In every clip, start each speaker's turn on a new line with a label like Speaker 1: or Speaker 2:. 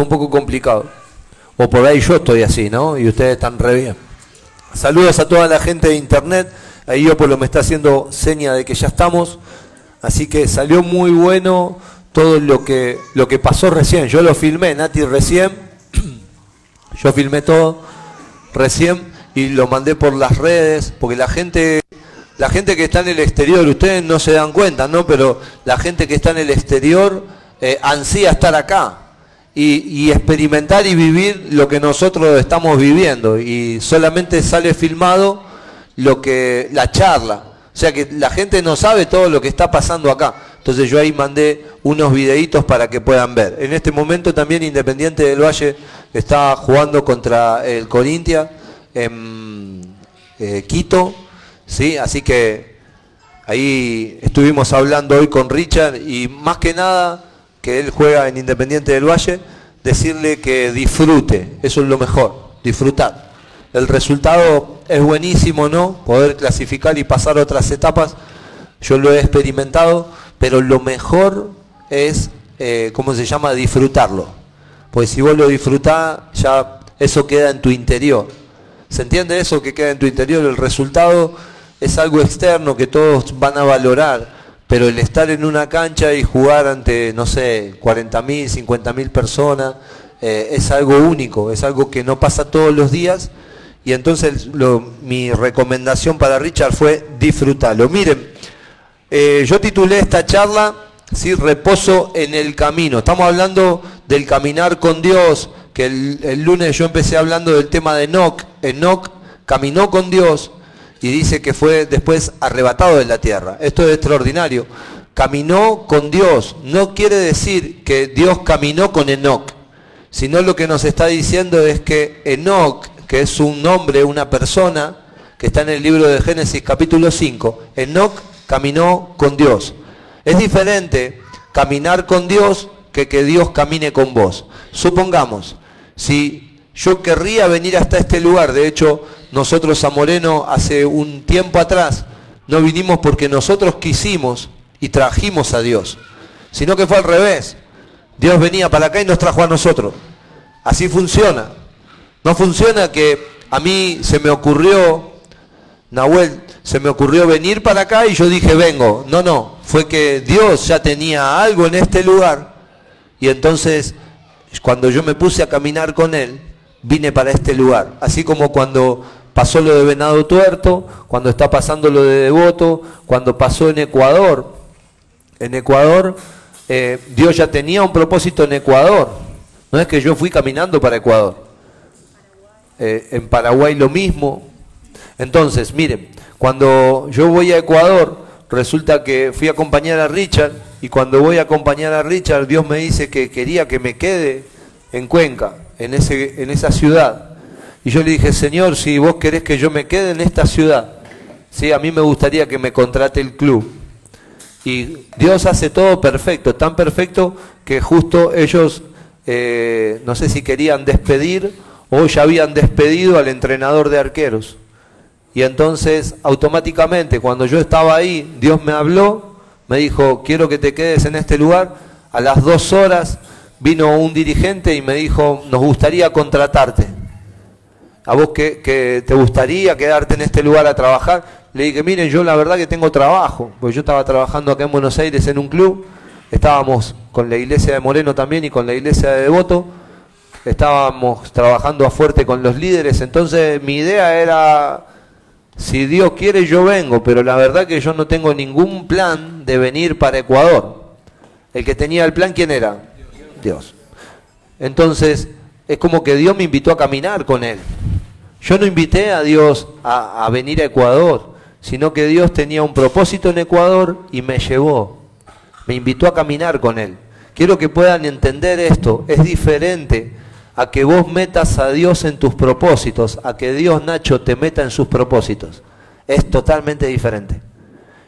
Speaker 1: un poco complicado. O por ahí yo estoy así, ¿no? Y ustedes están re bien. Saludos a toda la gente de internet. Ahí yo por lo me está haciendo seña de que ya estamos. Así que salió muy bueno todo lo que, lo que pasó recién. Yo lo filmé, Nati, recién. Yo filmé todo recién y lo mandé por las redes, porque la gente, la gente que está en el exterior, ustedes no se dan cuenta, ¿no? Pero la gente que está en el exterior eh, ansía estar acá y, experimentar y vivir lo que nosotros estamos viviendo. Y solamente sale filmado lo que la charla. O sea que la gente no sabe todo lo que está pasando acá. Entonces yo ahí mandé unos videitos para que puedan ver. En este momento también Independiente del Valle está jugando contra el Corintia en eh, Quito. ¿sí? Así que ahí estuvimos hablando hoy con Richard y más que nada que él juega en Independiente del Valle, decirle que disfrute, eso es lo mejor, disfrutar. El resultado es buenísimo, ¿no? Poder clasificar y pasar otras etapas, yo lo he experimentado, pero lo mejor es, eh, ¿cómo se llama?, disfrutarlo. Pues si vos lo disfrutás, ya eso queda en tu interior. ¿Se entiende eso que queda en tu interior? El resultado es algo externo que todos van a valorar pero el estar en una cancha y jugar ante, no sé, 40.000, 50.000 personas, eh, es algo único, es algo que no pasa todos los días. Y entonces mi recomendación para Richard fue disfrutarlo. Miren, eh, yo titulé esta charla, ¿sí? Reposo en el camino. Estamos hablando del caminar con Dios, que el, el lunes yo empecé hablando del tema de Enoch. Enoch caminó con Dios, y dice que fue después arrebatado de la tierra. Esto es extraordinario. Caminó con Dios. No quiere decir que Dios caminó con Enoch, sino lo que nos está diciendo es que Enoch, que es un nombre, una persona, que está en el libro de Génesis capítulo 5, Enoch caminó con Dios. Es diferente caminar con Dios que que Dios camine con vos. Supongamos, si yo querría venir hasta este lugar, de hecho, nosotros a hace un tiempo atrás no vinimos porque nosotros quisimos y trajimos a Dios, sino que fue al revés. Dios venía para acá y nos trajo a nosotros. Así funciona. No funciona que a mí se me ocurrió, Nahuel, se me ocurrió venir para acá y yo dije vengo. No, no, fue que Dios ya tenía algo en este lugar y entonces cuando yo me puse a caminar con Él, vine para este lugar. Así como cuando pasó lo de Venado Tuerto, cuando está pasando lo de Devoto, cuando pasó en Ecuador. En Ecuador, eh, Dios ya tenía un propósito en Ecuador. No es que yo fui caminando para Ecuador. Eh, en Paraguay lo mismo. Entonces, miren, cuando yo voy a Ecuador, resulta que fui a acompañar a Richard y cuando voy a acompañar a Richard, Dios me dice que quería que me quede en Cuenca, en, ese, en esa ciudad. Y yo le dije, Señor, si vos querés que yo me quede en esta ciudad, ¿sí? a mí me gustaría que me contrate el club. Y Dios hace todo perfecto, tan perfecto que justo ellos, eh, no sé si querían despedir o ya habían despedido al entrenador de arqueros. Y entonces automáticamente cuando yo estaba ahí, Dios me habló, me dijo, quiero que te quedes en este lugar. A las dos horas vino un dirigente y me dijo, nos gustaría contratarte a vos que, te gustaría quedarte en este lugar a trabajar. Le dije, miren, yo la verdad que tengo trabajo, porque yo estaba trabajando acá en Buenos Aires en un club, estábamos con la iglesia de Moreno también y con la iglesia de Devoto, estábamos trabajando a fuerte con los líderes, entonces mi idea era, si Dios quiere yo vengo, pero la verdad que yo no tengo ningún plan de venir para Ecuador. El que tenía el plan, ¿quién era? Dios. Entonces, es como que Dios me invitó a caminar con Él. Yo no invité a Dios a, venir a Ecuador, sino que Dios tenía un propósito en Ecuador y me llevó. Me invitó a caminar con Él. Quiero que puedan entender esto. Es diferente a que vos metas a Dios en tus propósitos, a que Dios, Nacho, te meta en sus propósitos. Es totalmente diferente.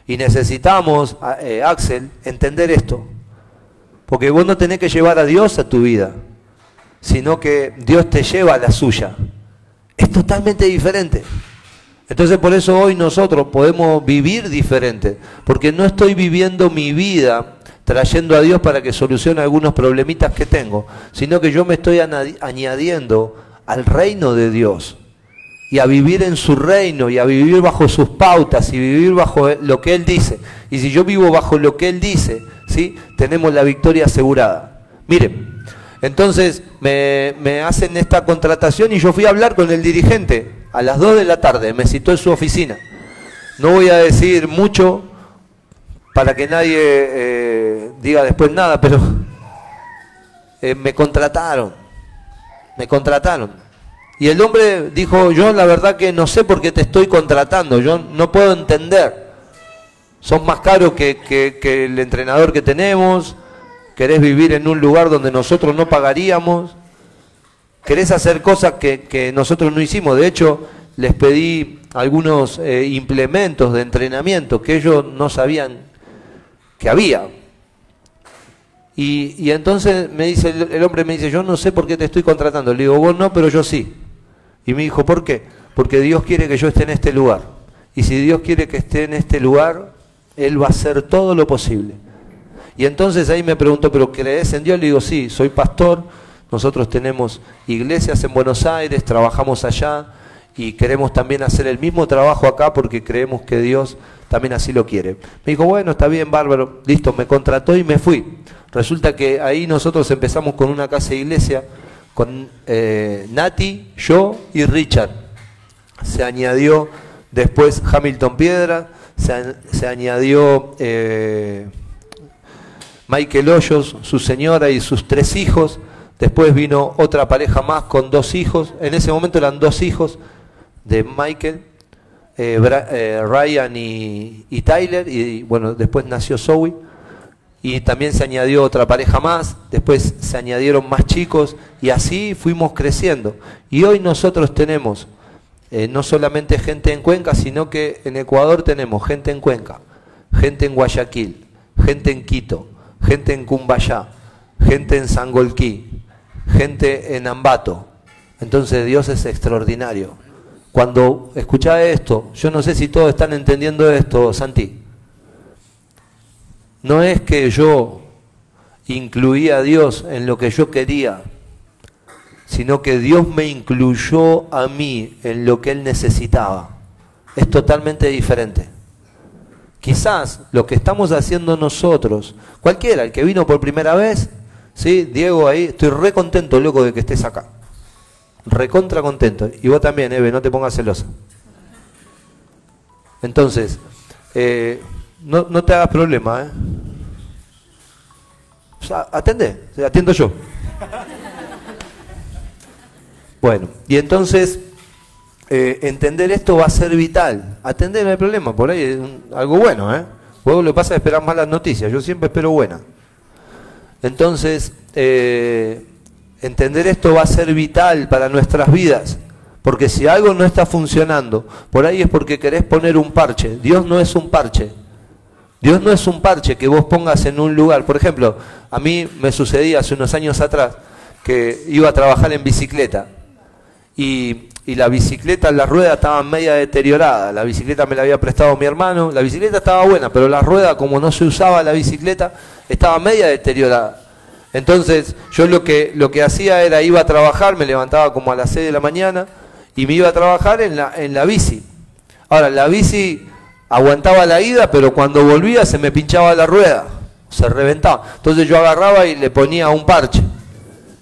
Speaker 1: Y necesitamos, eh, Axel, entender esto. Porque vos no tenés que llevar a Dios a tu vida, sino que Dios te lleva a la suya es totalmente diferente. Entonces por eso hoy nosotros podemos vivir diferente, porque no estoy viviendo mi vida trayendo a Dios para que solucione algunos problemitas que tengo, sino que yo me estoy añadiendo al reino de Dios y a vivir en su reino y a vivir bajo sus pautas y vivir bajo lo que Él dice. Y si yo vivo bajo lo que Él dice, tenemos la victoria asegurada. Miren, entonces me, me hacen esta contratación y yo fui a hablar con el dirigente a las 2 de la tarde, me citó en su oficina. No voy a decir mucho para que nadie eh, diga después nada, pero eh, me contrataron, me contrataron. Y el hombre dijo, yo la verdad que no sé por qué te estoy contratando, yo no puedo entender. Son más caros que, el entrenador que tenemos, querés vivir en un lugar donde nosotros no pagaríamos, querés hacer cosas que, nosotros no hicimos. De hecho, les pedí algunos eh, implementos de entrenamiento que ellos no sabían que había. Y, entonces me dice el, el, hombre me dice, yo no sé por qué te estoy contratando. Le digo, vos no, pero yo sí. Y me dijo, ¿por qué? Porque Dios quiere que yo esté en este lugar. Y si Dios quiere que esté en este lugar, Él va a hacer todo lo posible. Y entonces ahí me preguntó, ¿pero crees en Dios? Le digo, sí, soy pastor, nosotros tenemos iglesias en Buenos Aires, trabajamos allá y queremos también hacer el mismo trabajo acá porque creemos que Dios también así lo quiere. Me dijo, bueno, está bien, bárbaro, listo, me contrató y me fui. Resulta que ahí nosotros empezamos con una casa de iglesia con eh, Nati, yo y Richard. Se añadió después Hamilton Piedra, se, añadió eh, Michael Hoyos, su señora y sus tres hijos. Después vino otra pareja más con dos hijos. En ese momento eran dos hijos de Michael, eh, Ryan y, y, Tyler. Y bueno, después nació Zoe y también se añadió otra pareja más, después se añadieron más chicos y así fuimos creciendo. Y hoy nosotros tenemos eh, no solamente gente en Cuenca, sino que en Ecuador tenemos gente en Cuenca, gente en Guayaquil, gente en Quito, gente en Cumbayá, gente en Sangolquí, gente en Ambato. Entonces Dios es extraordinario. Cuando escucha esto, yo no sé si todos están entendiendo esto, Santi no es que yo incluía a Dios en lo que yo quería, sino que Dios me incluyó a mí en lo que Él necesitaba. Es totalmente diferente. Quizás lo que estamos haciendo nosotros, cualquiera, el que vino por primera vez, ¿sí? Diego ahí, estoy re contento, loco, de que estés acá. Recontra contento. Y vos también, Eve, no te pongas celosa. Entonces, eh, no, no te hagas problema, ¿eh? Atende, atiendo yo. Bueno, y entonces eh, entender esto va a ser vital. Atender hay problema, por ahí es algo bueno, ¿eh? Luego lo pasa es esperar malas noticias, yo siempre espero buenas. Entonces, eh, entender esto va a ser vital para nuestras vidas. Porque si algo no está funcionando, por ahí es porque querés poner un parche. Dios no es un parche. Dios no es un parche que vos pongas en un lugar. Por ejemplo, a mí me sucedía hace unos años atrás que iba a trabajar en bicicleta y, la bicicleta, las ruedas estaban media deterioradas. La bicicleta me la había prestado mi hermano. La bicicleta estaba buena, pero la rueda, como no se usaba la bicicleta, estaba media deteriorada. Entonces yo lo que, lo que hacía era iba a trabajar, me levantaba como a las 6 de la mañana y me iba a trabajar en la, en la bici. Ahora, la bici aguantaba la ida, pero cuando volvía se me pinchaba la rueda, se reventaba. Entonces yo agarraba y le ponía un parche.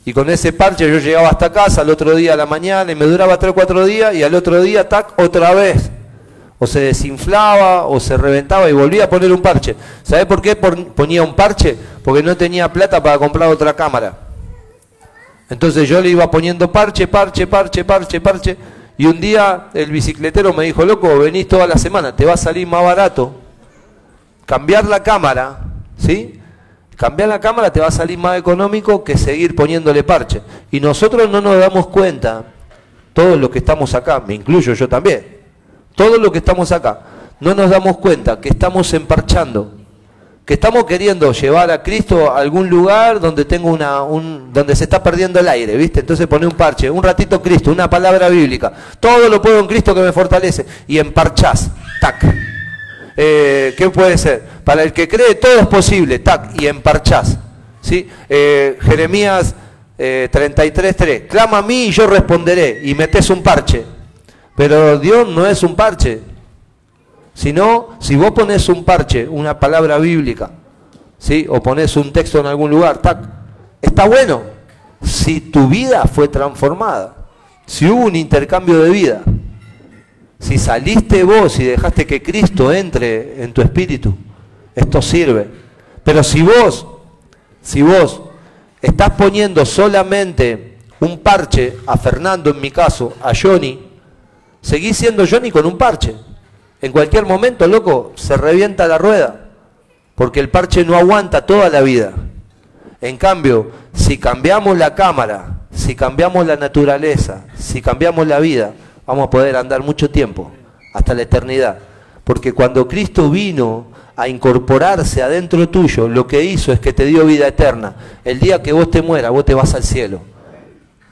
Speaker 1: Y con ese parche yo llegaba hasta casa al otro día a la mañana y me duraba 3 o 4 días y al otro día, tac, otra vez. O se desinflaba o se reventaba y volvía a poner un parche. ¿Sabe por qué ponía un parche? Porque no tenía plata para comprar otra cámara. Entonces yo le iba poniendo parche, parche, parche, parche, parche y un día el bicicletero me dijo, loco, venís toda la semana, te va a salir más barato cambiar la cámara, ¿sí? Cambiar la cámara te va a salir más económico que seguir poniéndole parche. Y nosotros no nos damos cuenta, todos los que estamos acá, me incluyo yo también, todos los que estamos acá, no nos damos cuenta que estamos emparchando que estamos queriendo llevar a Cristo a algún lugar donde tengo una un, donde se está perdiendo el aire, ¿viste? Entonces pone un parche, un ratito Cristo, una palabra bíblica. Todo lo puedo en Cristo que me fortalece y emparchás, tac. Eh, ¿Qué puede ser? Para el que cree todo es posible, tac, y emparchás. ¿sí? Eh, Jeremías 33.3, clama a mí y yo responderé, y metes un parche. Pero Dios no es un parche, sino si vos pones un parche, una palabra bíblica, ¿sí? o pones un texto en algún lugar, tac, está bueno, si tu vida fue transformada, si hubo un intercambio de vida, si saliste vos y dejaste que Cristo entre en tu espíritu, esto sirve. Pero si vos, si vos estás poniendo solamente un parche a Fernando, en mi caso, a Johnny, seguís siendo Johnny con un parche. En cualquier momento, loco, se revienta la rueda, porque el parche no aguanta toda la vida. En cambio, si cambiamos la cámara, si cambiamos la naturaleza, si cambiamos la vida, vamos a poder andar mucho tiempo, hasta la eternidad. Porque cuando Cristo vino a incorporarse adentro tuyo, lo que hizo es que te dio vida eterna. El día que vos te mueras, vos te vas al cielo.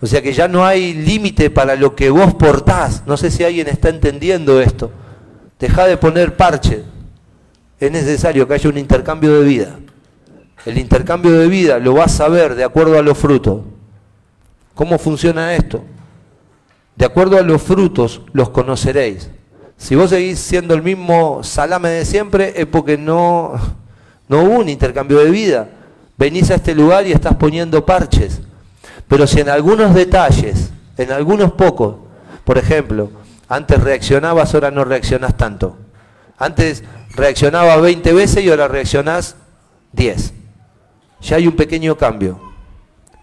Speaker 1: O sea que ya no hay límite para lo que vos portás. No sé si alguien está entendiendo esto. Deja de poner parche. Es necesario que haya un intercambio de vida. El intercambio de vida lo vas a ver de acuerdo a los frutos. ¿Cómo funciona esto? De acuerdo a los frutos los conoceréis. Si vos seguís siendo el mismo salame de siempre, es porque no, no hubo un intercambio de vida. Venís a este lugar y estás poniendo parches. Pero si en algunos detalles, en algunos pocos, por ejemplo, antes reaccionabas, ahora no reaccionás tanto. Antes reaccionabas 20 veces y ahora reaccionás 10. Ya hay un pequeño cambio.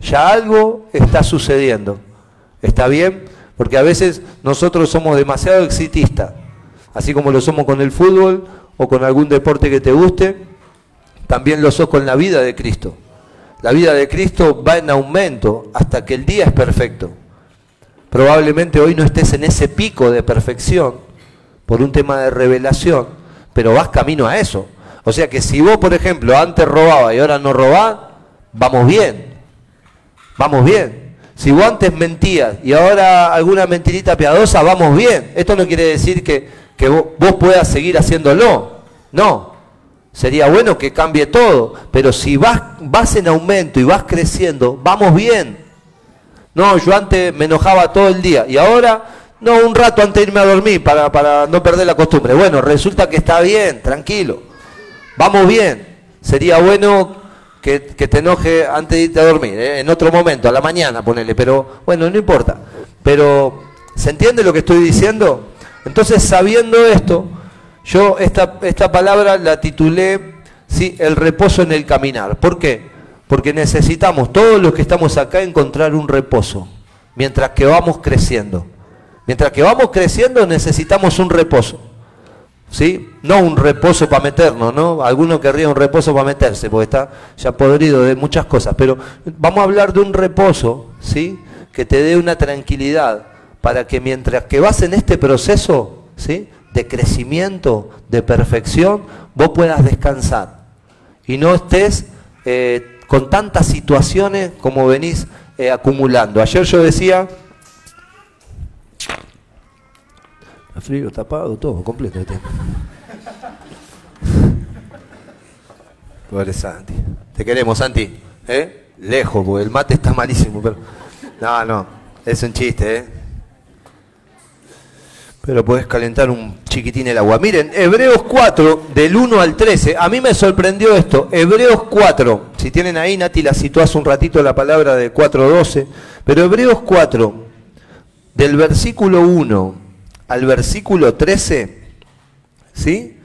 Speaker 1: Ya algo está sucediendo. ¿Está bien? Porque a veces nosotros somos demasiado exitistas, así como lo somos con el fútbol o con algún deporte que te guste, también lo sos con la vida de Cristo. La vida de Cristo va en aumento hasta que el día es perfecto. Probablemente hoy no estés en ese pico de perfección por un tema de revelación, pero vas camino a eso. O sea que si vos, por ejemplo, antes robabas y ahora no robás, vamos bien. Vamos bien. Si vos antes mentías y ahora alguna mentirita piadosa, vamos bien. Esto no quiere decir que, vos, puedas seguir haciéndolo. No. Sería bueno que cambie todo. Pero si vas, vas en aumento y vas creciendo, vamos bien. No, yo antes me enojaba todo el día y ahora, no, un rato antes de irme a dormir para, para no perder la costumbre. Bueno, resulta que está bien, tranquilo. Vamos bien. Sería bueno que, te enoje antes de irte a dormir, ¿eh? en otro momento, a la mañana, ponele, pero bueno, no importa. Pero, ¿se entiende lo que estoy diciendo? Entonces, sabiendo esto, yo esta, esta palabra la titulé, ¿sí? El reposo en el caminar. ¿Por qué? Porque necesitamos, todos los que estamos acá, encontrar un reposo, mientras que vamos creciendo. Mientras que vamos creciendo necesitamos un reposo. ¿sí? No un reposo para meternos, ¿no? Alguno querría un reposo para meterse, porque está ya podrido de muchas cosas, pero vamos a hablar de un reposo, ¿sí? Que te dé una tranquilidad para que mientras que vas en este proceso, ¿sí? De crecimiento, de perfección, vos puedas descansar y no estés eh, con tantas situaciones como venís eh, acumulando. Ayer yo decía, frío, tapado, todo, completo. Pobre Santi. Te queremos, Santi. ¿Eh? Lejos, porque el mate está malísimo. Pero... No, no, es un chiste, ¿eh? Pero podés calentar un chiquitín el agua. Miren, Hebreos 4, del 1 al 13. A mí me sorprendió esto. Hebreos 4. Si tienen ahí, Nati la hace un ratito la palabra de 4.12. Pero Hebreos 4, del versículo 1 al versículo 13, ¿sí?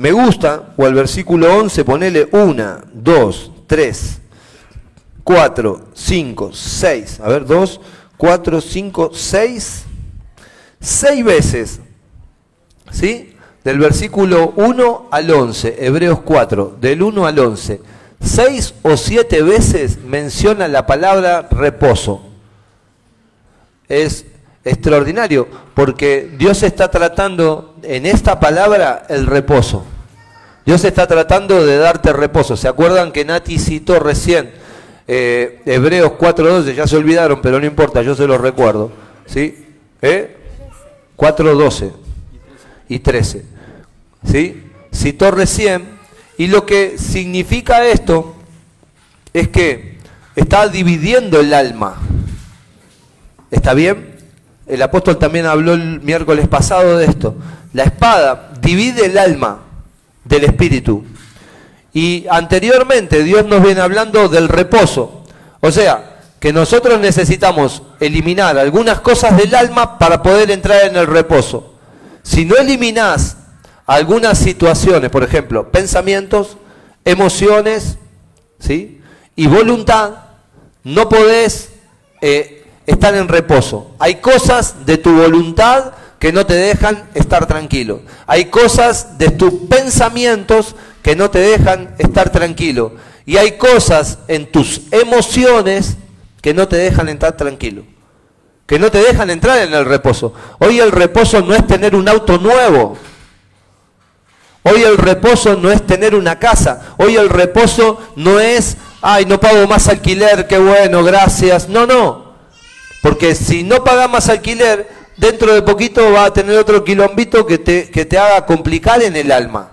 Speaker 1: Me gusta, o al versículo 11, ponele 1, 2, 3, 4, 5, 6. A ver, 2, 4, 5, 6. 6 veces, ¿sí? Del versículo 1 al 11, Hebreos 4, del 1 al 11. 6 o 7 veces menciona la palabra reposo. Es extraordinario, porque Dios está tratando en esta palabra el reposo. Dios está tratando de darte reposo. ¿Se acuerdan que Nati citó recién eh, Hebreos 4.12? Ya se olvidaron, pero no importa, yo se los recuerdo. ¿Sí? ¿Eh? 4.12 y 13. ¿Sí? citó recién, y lo que significa esto es que está dividiendo el alma. ¿Está bien? El apóstol también habló el miércoles pasado de esto. La espada divide el alma del espíritu. Y anteriormente Dios nos viene hablando del reposo. O sea, que nosotros necesitamos eliminar algunas cosas del alma para poder entrar en el reposo. Si no eliminás algunas situaciones, por ejemplo, pensamientos, emociones, ¿sí? Y voluntad, no podés eh, estar en reposo. Hay cosas de tu voluntad que no te dejan estar tranquilo. Hay cosas de tus pensamientos que no te dejan estar tranquilo. Y hay cosas en tus emociones que no te dejan estar tranquilo. Que no te dejan entrar en el reposo. Hoy el reposo no es tener un auto nuevo. Hoy el reposo no es tener una casa. Hoy el reposo no es, ay, no pago más alquiler, qué bueno, gracias. No, no. Porque si no pagas más alquiler, dentro de poquito va a tener otro quilombito que te, que te haga complicar en el alma.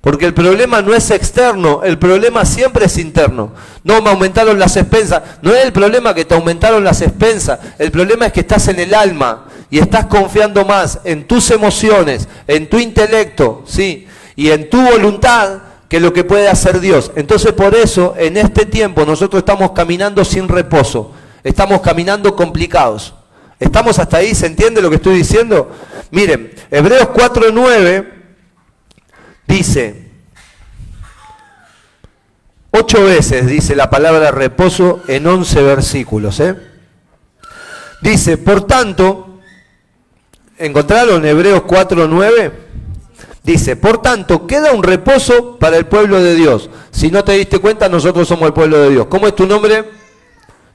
Speaker 1: Porque el problema no es externo, el problema siempre es interno. No me aumentaron las expensas. No es el problema que te aumentaron las expensas. El problema es que estás en el alma y estás confiando más en tus emociones, en tu intelecto, ¿sí? Y en tu voluntad que lo que puede hacer Dios. Entonces por eso en este tiempo nosotros estamos caminando sin reposo. Estamos caminando complicados. ¿Estamos hasta ahí? ¿Se entiende lo que estoy diciendo? Miren, Hebreos 4.9 dice, ocho veces dice la palabra reposo en once versículos. ¿eh? Dice, por tanto, ¿encontraron Hebreos 4.9? Dice, por tanto, queda un reposo para el pueblo de Dios. Si no te diste cuenta, nosotros somos el pueblo de Dios. ¿Cómo es tu nombre?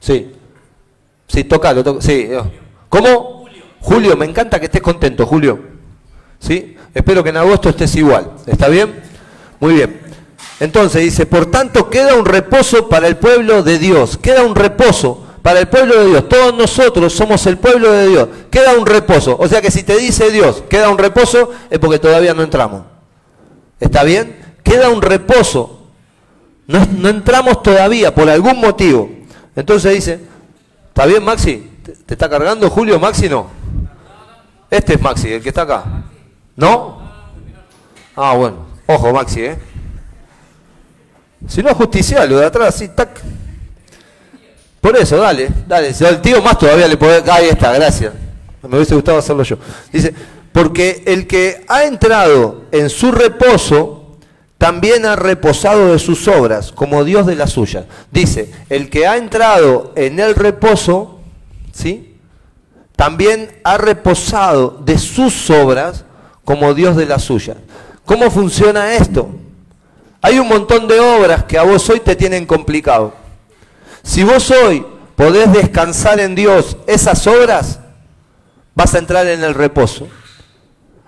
Speaker 1: Sí. Sí, tocalo. sí. ¿Cómo? Julio. Julio, me encanta que estés contento, Julio. ¿Sí? Espero que en agosto estés igual. ¿Está bien? Muy bien. Entonces dice, por tanto queda un reposo para el pueblo de Dios. Queda un reposo para el pueblo de Dios. Todos nosotros somos el pueblo de Dios. Queda un reposo. O sea que si te dice Dios, queda un reposo, es porque todavía no entramos. ¿Está bien? Queda un reposo. No, no entramos todavía por algún motivo. Entonces dice, ¿está bien Maxi? ¿Te, está cargando Julio? Maxi no. Este es Maxi, el que está acá. ¿No? Ah, bueno. Ojo, Maxi, ¿eh? Si no, justicia, lo de atrás, así, tac. Por eso, dale, dale. Si el tío más todavía le puede... Ahí está, gracias. Me hubiese gustado hacerlo yo. Dice, porque el que ha entrado en su reposo, también ha reposado de sus obras, como Dios de las suyas. Dice, el que ha entrado en el reposo, ¿sí? También ha reposado de sus obras, como Dios de la suya. ¿Cómo funciona esto? Hay un montón de obras que a vos hoy te tienen complicado. Si vos hoy podés descansar en Dios esas obras, vas a entrar en el reposo.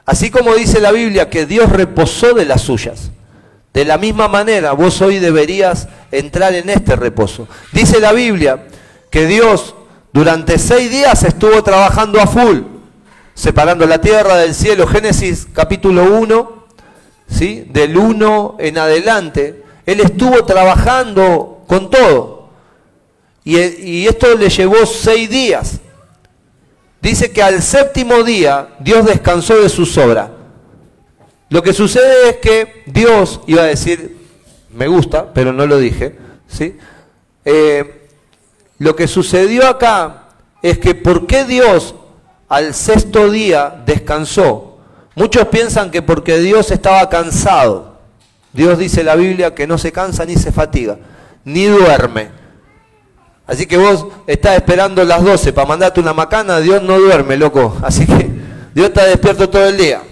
Speaker 1: Así como dice la Biblia que Dios reposó de las suyas. De la misma manera, vos hoy deberías entrar en este reposo. Dice la Biblia que Dios durante seis días estuvo trabajando a full separando la tierra del cielo, Génesis capítulo 1, ¿sí? del 1 en adelante, él estuvo trabajando con todo. Y, y esto le llevó seis días. Dice que al séptimo día Dios descansó de sus obras. Lo que sucede es que Dios iba a decir, me gusta, pero no lo dije, ¿sí? Eh, lo que sucedió acá es que ¿por qué Dios al sexto día descansó. Muchos piensan que porque Dios estaba cansado. Dios dice en la Biblia que no se cansa ni se fatiga, ni duerme. Así que vos estás esperando las 12 para mandarte una macana, Dios no duerme, loco. Así que Dios está despierto todo el día.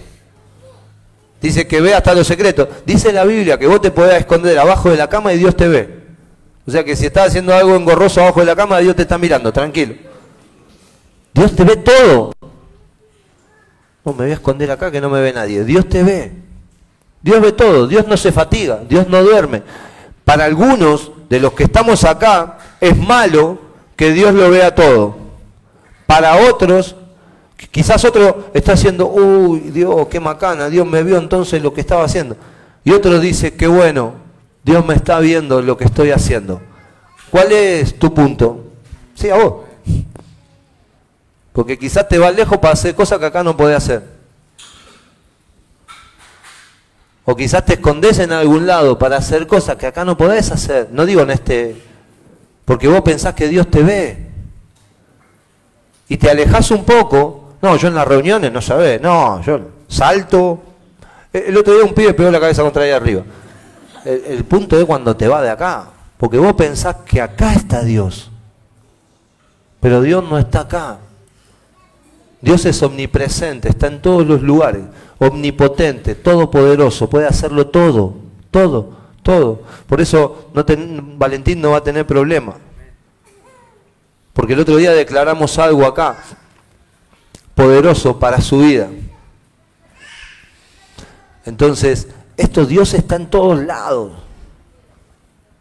Speaker 1: Dice que ve hasta los secretos. Dice la Biblia que vos te podés esconder abajo de la cama y Dios te ve. O sea que si estás haciendo algo engorroso abajo de la cama, Dios te está mirando, tranquilo. Dios te ve todo. No, me voy a esconder acá que no me ve nadie. Dios te ve. Dios ve todo. Dios no se fatiga. Dios no duerme. Para algunos de los que estamos acá es malo que Dios lo vea todo. Para otros, quizás otro está haciendo, uy, Dios, qué macana, Dios me vio entonces lo que estaba haciendo. Y otro dice, qué bueno, Dios me está viendo lo que estoy haciendo. ¿Cuál es tu punto? Sí, a vos. Porque quizás te vas lejos para hacer cosas que acá no podés hacer. O quizás te escondes en algún lado para hacer cosas que acá no podés hacer. No digo en este, porque vos pensás que Dios te ve. Y te alejas un poco. No, yo en las reuniones no sabés. No, yo salto. El otro día un pibe pegó la cabeza contra ahí arriba. El, punto es cuando te va de acá. Porque vos pensás que acá está Dios. Pero Dios no está acá. Dios es omnipresente, está en todos los lugares omnipotente, todopoderoso, puede hacerlo todo, todo, todo. Por eso Valentín no va a tener problema. Porque el otro día declaramos algo acá, poderoso para su vida. Entonces, esto Dios está en todos lados.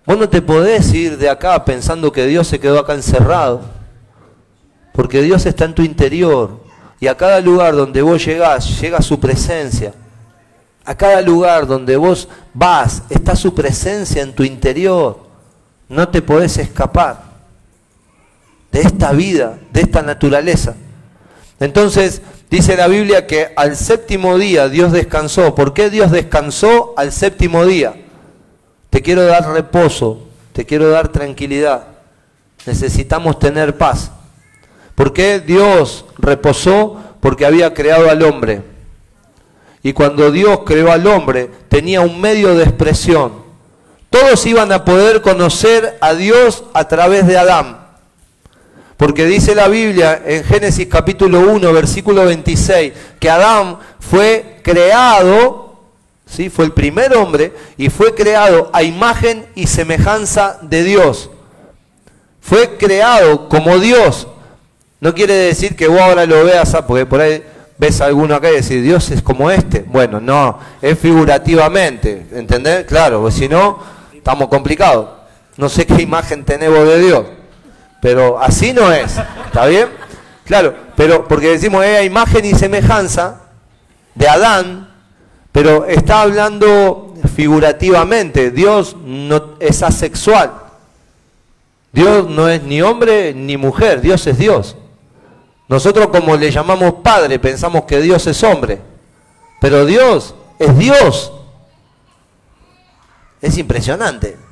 Speaker 1: Vos no te podés ir de acá pensando que Dios se quedó acá encerrado. Porque Dios está en tu interior. Y a cada lugar donde vos llegás, llega su presencia. A cada lugar donde vos vas, está su presencia en tu interior. No te podés escapar de esta vida, de esta naturaleza. Entonces, dice la Biblia que al séptimo día Dios descansó. ¿Por qué Dios descansó al séptimo día? Te quiero dar reposo, te quiero dar tranquilidad. Necesitamos tener paz. ¿Por qué Dios reposó? Porque había creado al hombre. Y cuando Dios creó al hombre, tenía un medio de expresión. Todos iban a poder conocer a Dios a través de Adán. Porque dice la Biblia en Génesis capítulo 1, versículo 26, que Adán fue creado, ¿sí? fue el primer hombre, y fue creado a imagen y semejanza de Dios. Fue creado como Dios, no quiere decir que vos ahora lo veas, ah, porque por ahí ves a alguno acá y decís, Dios es como este. Bueno, no, es figurativamente, ¿entendés? Claro, si no, estamos complicados. No sé qué imagen tenés vos de Dios, pero así no es, ¿está bien? Claro, pero porque decimos, es imagen y semejanza de Adán, pero está hablando figurativamente. Dios no es asexual. Dios no es ni hombre ni mujer, Dios es Dios. Nosotros como le llamamos Padre pensamos que Dios es hombre, pero Dios es Dios. Es impresionante.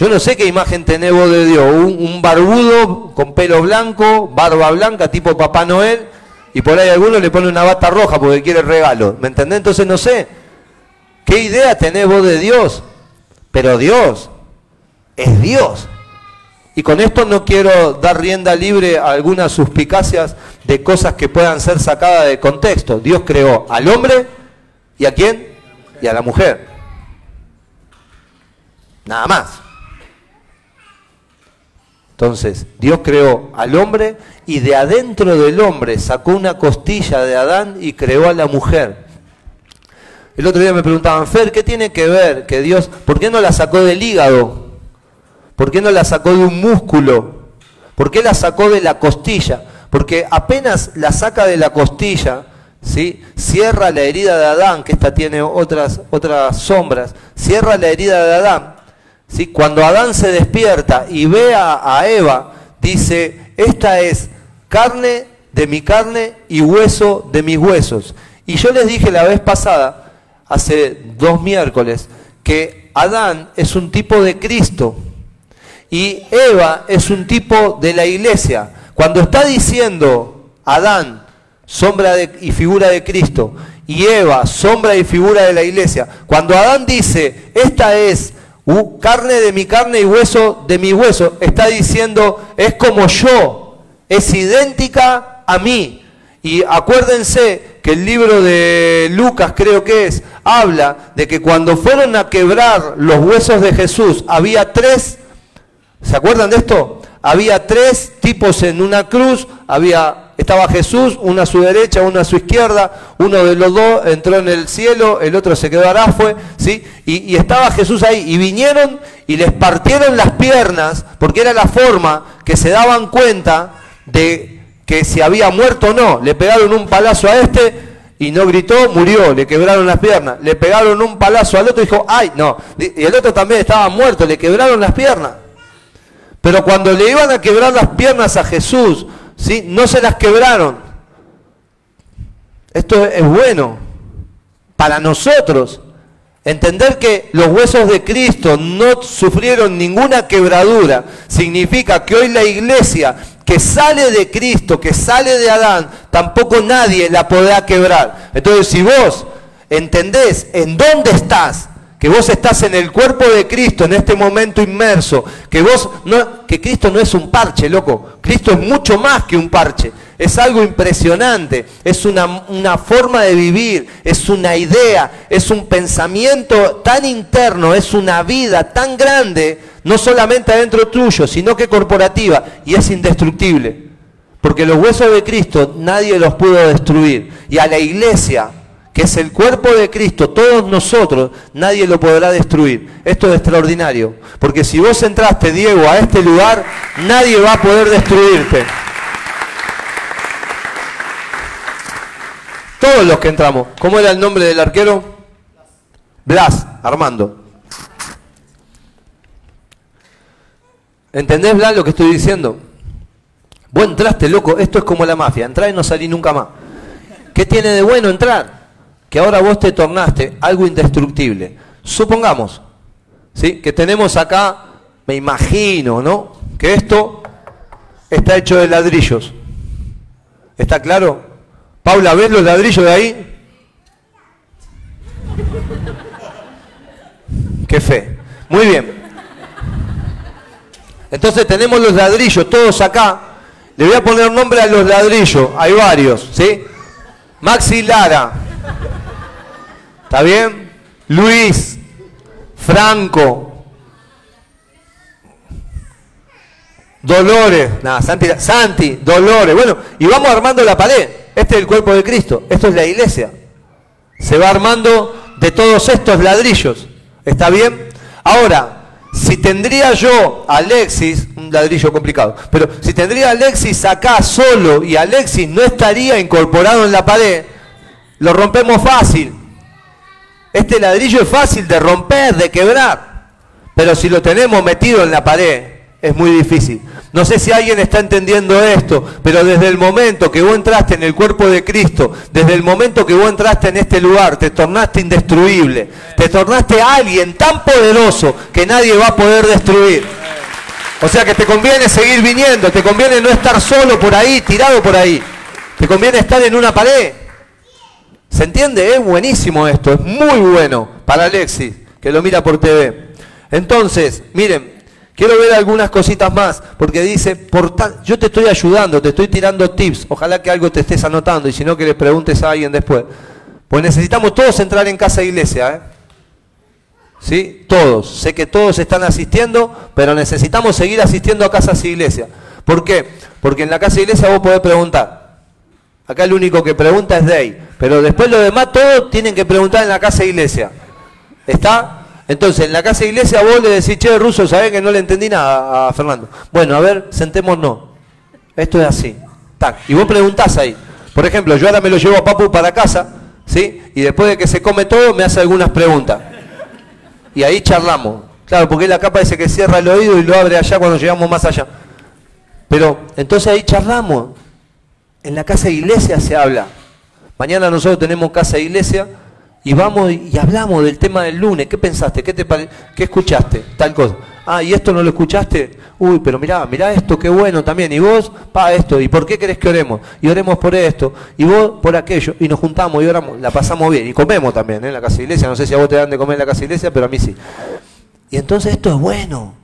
Speaker 1: Yo no sé qué imagen tenés vos de Dios, un, barbudo con pelo blanco, barba blanca, tipo Papá Noel, y por ahí alguno le pone una bata roja porque quiere regalo. ¿Me entendés? Entonces no sé. ¿Qué idea tenés vos de Dios? Pero Dios es Dios. Y con esto no quiero dar rienda libre a algunas suspicacias de cosas que puedan ser sacadas de contexto. Dios creó al hombre y a quién? Y a la mujer. Nada más. Entonces, Dios creó al hombre y de adentro del hombre sacó una costilla de Adán y creó a la mujer. El otro día me preguntaban, Fer, ¿qué tiene que ver que Dios, por qué no la sacó del hígado? ¿Por qué no la sacó de un músculo? ¿Por qué la sacó de la costilla? Porque apenas la saca de la costilla, ¿sí? cierra la herida de Adán, que esta tiene otras, otras sombras, cierra la herida de Adán. ¿Sí? Cuando Adán se despierta y ve a, a Eva, dice, esta es carne de mi carne y hueso de mis huesos. Y yo les dije la vez pasada, hace dos miércoles, que Adán es un tipo de Cristo. Y Eva es un tipo de la iglesia. Cuando está diciendo Adán, sombra y figura de Cristo, y Eva, sombra y figura de la iglesia, cuando Adán dice, esta es carne de mi carne y hueso de mi hueso, está diciendo, es como yo, es idéntica a mí. Y acuérdense que el libro de Lucas, creo que es, habla de que cuando fueron a quebrar los huesos de Jesús, había tres ¿Se acuerdan de esto? Había tres tipos en una cruz, había, estaba Jesús, uno a su derecha, uno a su izquierda, uno de los dos entró en el cielo, el otro se quedó fue, ¿sí? Y, y estaba Jesús ahí, y vinieron y les partieron las piernas, porque era la forma que se daban cuenta de que si había muerto o no. Le pegaron un palazo a este y no gritó, murió, le quebraron las piernas, le pegaron un palazo al otro y dijo, ay, no, y el otro también estaba muerto, le quebraron las piernas. Pero cuando le iban a quebrar las piernas a Jesús, ¿sí? no se las quebraron. Esto es bueno para nosotros. Entender que los huesos de Cristo no sufrieron ninguna quebradura significa que hoy la iglesia que sale de Cristo, que sale de Adán, tampoco nadie la podrá quebrar. Entonces, si vos entendés en dónde estás, que vos estás en el cuerpo de Cristo en este momento inmerso, que vos no, que Cristo no es un parche, loco, Cristo es mucho más que un parche. Es algo impresionante, es una, una, forma de vivir, es una idea, es un pensamiento tan interno, es una vida tan grande, no solamente adentro tuyo, sino que corporativa, y es indestructible. Porque los huesos de Cristo nadie los pudo destruir. Y a la iglesia, que es el cuerpo de Cristo, todos nosotros, nadie lo podrá destruir. Esto es extraordinario. Porque si vos entraste, Diego, a este lugar, nadie va a poder destruirte. Todos los que entramos. ¿Cómo era el nombre del arquero? Blas, Armando. ¿Entendés, Blas, lo que estoy diciendo? Vos entraste, loco, esto es como la mafia, entrá y no salí nunca más. ¿Qué tiene de bueno entrar? Que ahora vos te tornaste algo indestructible. Supongamos, ¿sí? Que tenemos acá, me imagino, ¿no? Que esto está hecho de ladrillos. ¿Está claro? Paula, ¿ves los ladrillos de ahí? Qué fe. Muy bien. Entonces tenemos los ladrillos todos acá. Le voy a poner nombre a los ladrillos. Hay varios, ¿sí? Maxi Lara. ¿Está bien? Luis. Franco. Dolores. Nada, Santi, Santi, Dolores. Bueno, y vamos armando la pared. Este es el cuerpo de Cristo, esto es la iglesia. Se va armando de todos estos ladrillos. ¿Está bien? Ahora, si tendría yo a Alexis, un ladrillo complicado, pero si tendría a Alexis acá solo y Alexis no estaría incorporado en la pared, lo rompemos fácil. Este ladrillo es fácil de romper, de quebrar, pero si lo tenemos metido en la pared, es muy difícil. No sé si alguien está entendiendo esto, pero desde el momento que vos entraste en el cuerpo de Cristo, desde el momento que vos entraste en este lugar, te tornaste indestruible, te tornaste alguien tan poderoso que nadie va a poder destruir. O sea que te conviene seguir viniendo, te conviene no estar solo por ahí, tirado por ahí. Te conviene estar en una pared. ¿Se entiende? Es buenísimo esto, es muy bueno para Alexis, que lo mira por TV. Entonces, miren, Quiero ver algunas cositas más, porque dice, por yo te estoy ayudando, te estoy tirando tips, ojalá que algo te estés anotando y si no que le preguntes a alguien después. Pues necesitamos todos entrar en casa e iglesia, ¿eh? ¿Sí? Todos. Sé que todos están asistiendo, pero necesitamos seguir asistiendo a casas e iglesia. ¿Por qué? Porque en la casa e iglesia vos podés preguntar. Acá el único que pregunta es Day, pero después lo demás todos tienen que preguntar en la casa iglesia. ¿Está? Entonces, en la casa iglesia vos le decís, che, ruso, ¿sabés que no le entendí nada a Fernando? Bueno, a ver, sentémonos. Esto es así. Y vos preguntás ahí. Por ejemplo, yo ahora me lo llevo a Papu para casa, ¿sí? Y después de que se come todo, me hace algunas preguntas. Y ahí charlamos. Claro, porque la capa dice que cierra el oído y lo abre allá cuando llegamos más allá. Pero entonces ahí charlamos. En la casa de iglesia se habla. Mañana nosotros tenemos casa de iglesia y vamos y hablamos del tema del lunes. ¿Qué pensaste? ¿Qué, te ¿Qué escuchaste? Tal cosa. Ah, ¿y esto no lo escuchaste? Uy, pero mirá, mirá esto, qué bueno también. Y vos, pa, esto. ¿Y por qué querés que oremos? Y oremos por esto. Y vos por aquello. Y nos juntamos y oramos. La pasamos bien. Y comemos también ¿eh? en la casa de iglesia. No sé si a vos te dan de comer en la casa de iglesia, pero a mí sí. Y entonces esto es bueno.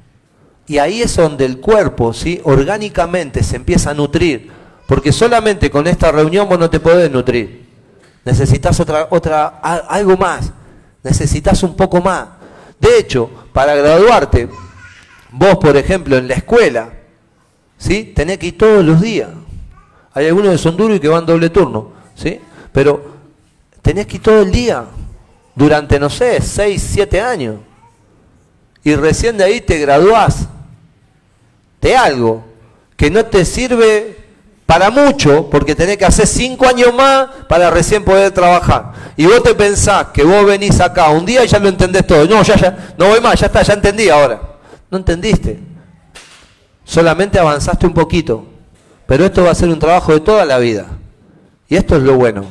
Speaker 1: Y ahí es donde el cuerpo, ¿sí? Orgánicamente se empieza a nutrir. Porque solamente con esta reunión vos no te podés nutrir necesitas otra, otra, algo más, necesitas un poco más. De hecho, para graduarte, vos, por ejemplo, en la escuela, ¿sí? tenés que ir todos los días. Hay algunos que son duros y que van doble turno, ¿sí? Pero tenés que ir todo el día, durante, no sé, 6, 7 años. Y recién de ahí te graduás de algo que no te sirve para mucho, porque tenés que hacer cinco años más para recién poder trabajar. Y vos te pensás que vos venís acá un día y ya lo entendés todo. No, ya, ya, no voy más, ya está, ya entendí ahora. No entendiste. Solamente avanzaste un poquito. Pero esto va a ser un trabajo de toda la vida. Y esto es lo bueno.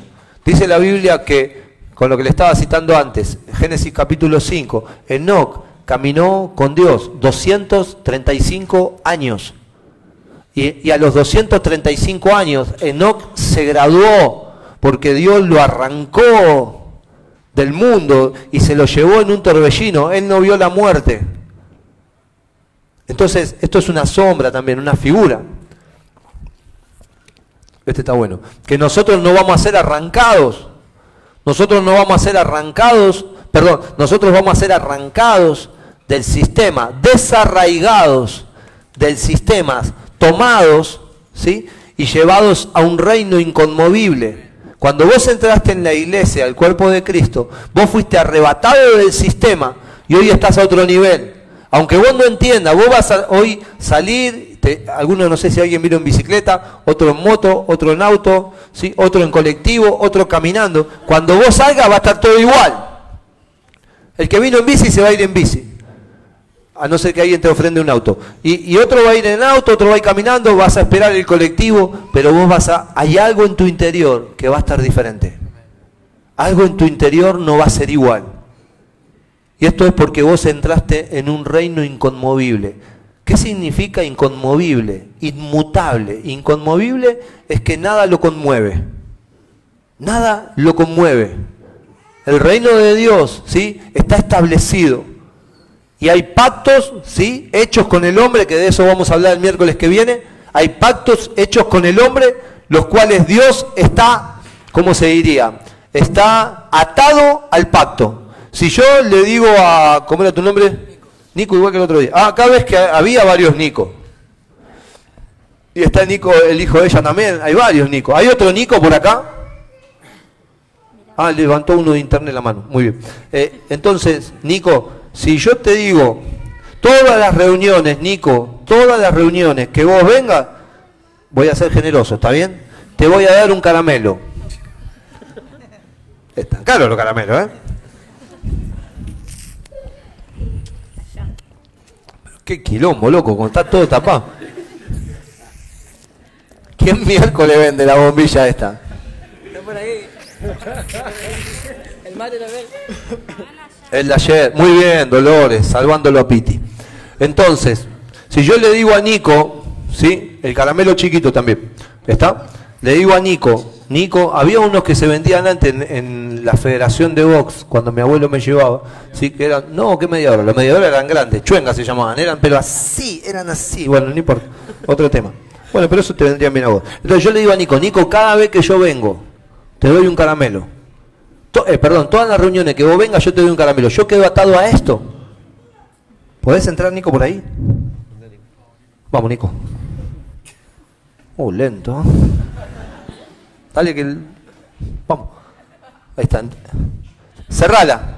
Speaker 1: Dice la Biblia que, con lo que le estaba citando antes, Génesis capítulo 5, Enoch caminó con Dios 235 años. Y, a los 235 años, Enoch se graduó porque Dios lo arrancó del mundo y se lo llevó en un torbellino. Él no vio la muerte. Entonces, esto es una sombra también, una figura. Este está bueno. Que nosotros no vamos a ser arrancados. Nosotros no vamos a ser arrancados, perdón, nosotros vamos a ser arrancados del sistema, desarraigados del sistema, tomados, ¿sí? Y llevados a un reino inconmovible. Cuando vos entraste en la iglesia, al cuerpo de Cristo, vos fuiste arrebatado del sistema y hoy estás a otro nivel. Aunque vos no entiendas, vos vas a hoy salir, algunos no sé si alguien vino en bicicleta, otro en moto, otro en auto, ¿sí? otro en colectivo, otro caminando. Cuando vos salgas va a estar todo igual. El que vino en bici se va a ir en bici. A no ser que alguien te ofrende un auto. Y, y, otro va a ir en auto, otro va a ir caminando, vas a esperar el colectivo, pero vos vas a... Hay algo en tu interior que va a estar diferente. Algo en tu interior no va a ser igual. Y esto es porque vos entraste en un reino inconmovible. ¿Qué significa inconmovible? Inmutable. Inconmovible es que nada lo conmueve. Nada lo conmueve. El reino de Dios, ¿sí? Está establecido. Y hay pactos, ¿sí? Hechos con el hombre, que de eso vamos a hablar el miércoles que viene. Hay pactos hechos con el hombre, los cuales Dios está, ¿cómo se diría? Está atado al pacto. Si yo le digo a, ¿cómo era tu nombre? Nico, igual que el otro día. Ah, acá ves que había varios Nico. Y está Nico, el hijo de ella también. Hay varios Nico. ¿Hay otro Nico por acá? Ah, levantó uno de internet la mano. Muy bien. Eh, entonces, Nico, si yo te digo, todas las reuniones, Nico, todas las reuniones que vos vengas, voy a ser generoso, ¿está bien? Te voy a dar un caramelo. Están caros los caramelos, ¿eh? Qué quilombo, loco, cuando está todo tapado. ¿Quién miércoles vende la bombilla esta? Está por ahí. El mate también. El de ayer. Muy bien, Dolores, salvándolo a Piti. Entonces, si yo le digo a Nico, ¿sí? El caramelo chiquito también, ¿está? Le digo a Nico, Nico, había unos que se vendían antes en, la Federación de Box, cuando mi abuelo me llevaba, ¿sí? que eran, no, ¿qué media? Los media hora eran grandes, chuengas se llamaban, eran, pero así, eran así, bueno, no importa, otro tema. Bueno, pero eso te vendría bien a vos. Entonces yo le digo a Nico, Nico, cada vez que yo vengo, te doy un caramelo. Eh, perdón, todas las reuniones que vos vengas, yo te doy un caramelo. Yo quedo atado a esto. ¿Podés entrar, Nico, por ahí? Vamos, Nico. Oh, lento. Dale que... Vamos. Ahí están. Cerrala.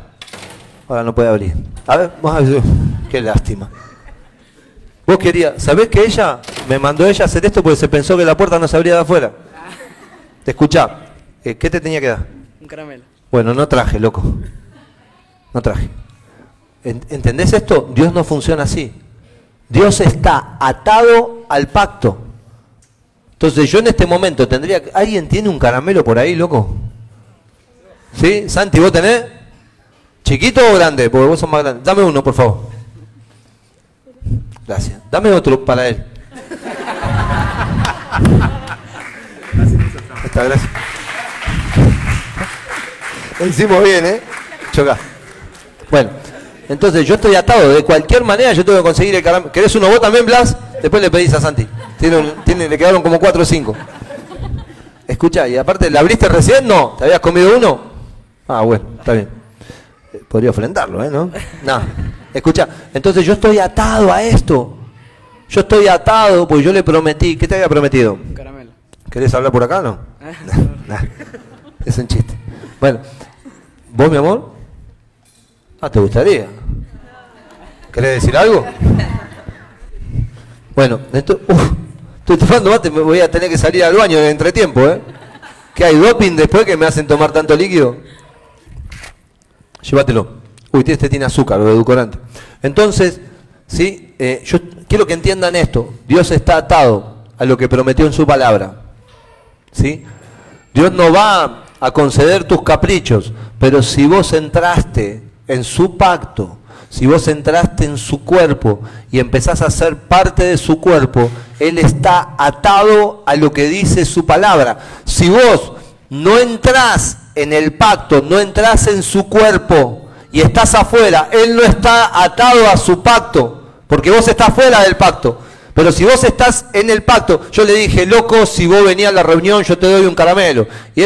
Speaker 1: Ahora no puede abrir. A ver, vamos a ver. Qué lástima. Vos querías, ¿sabés que ella me mandó ella a hacer esto porque se pensó que la puerta no se abría de afuera? Te escucha. Eh, ¿Qué te tenía que dar?
Speaker 2: Un caramelo.
Speaker 1: Bueno, no traje, loco. No traje. ¿Entendés esto? Dios no funciona así. Dios está atado al pacto. Entonces yo en este momento tendría que... ¿Alguien tiene un caramelo por ahí, loco? ¿Sí? Santi, ¿vos tenés? ¿Chiquito o grande? Porque vos sos más grande. Dame uno, por favor. Gracias. Dame otro para él. Está, gracias. Lo hicimos bien, ¿eh? Choca. Bueno, entonces yo estoy atado. De cualquier manera yo tengo que conseguir el caramelo. ¿Querés uno vos también, Blas? Después le pedís a Santi. Tiene, le quedaron como cuatro o cinco. Escucha, y aparte, ¿la abriste recién? No. ¿Te habías comido uno? Ah, bueno, está bien. Eh, podría ofrendarlo, ¿eh? ¿No? No. Escucha, entonces yo estoy atado a esto. Yo estoy atado, pues yo le prometí. ¿Qué te había prometido?
Speaker 2: Caramelo.
Speaker 1: ¿Querés hablar por acá, no? no. Es un chiste. Bueno, ¿vos, mi amor? Ah, ¿te gustaría? ¿Querés decir algo? Bueno, esto, Estoy tomando mate, me voy a tener que salir al baño en entretiempo, ¿eh? ¿Qué hay doping después que me hacen tomar tanto líquido? Llévatelo. Uy, este tiene azúcar o edulcorante. Entonces, ¿sí? Eh, yo quiero que entiendan esto. Dios está atado a lo que prometió en su palabra. ¿Sí? Dios no va a conceder tus caprichos, pero si vos entraste en su pacto, si vos entraste en su cuerpo y empezás a ser parte de su cuerpo, Él está atado a lo que dice su palabra. Si vos no entrás en el pacto, no entrás en su cuerpo y estás afuera, Él no está atado a su pacto, porque vos estás fuera del pacto. Pero si vos estás en el pacto, yo le dije, loco, si vos venías a la reunión, yo te doy un caramelo. Y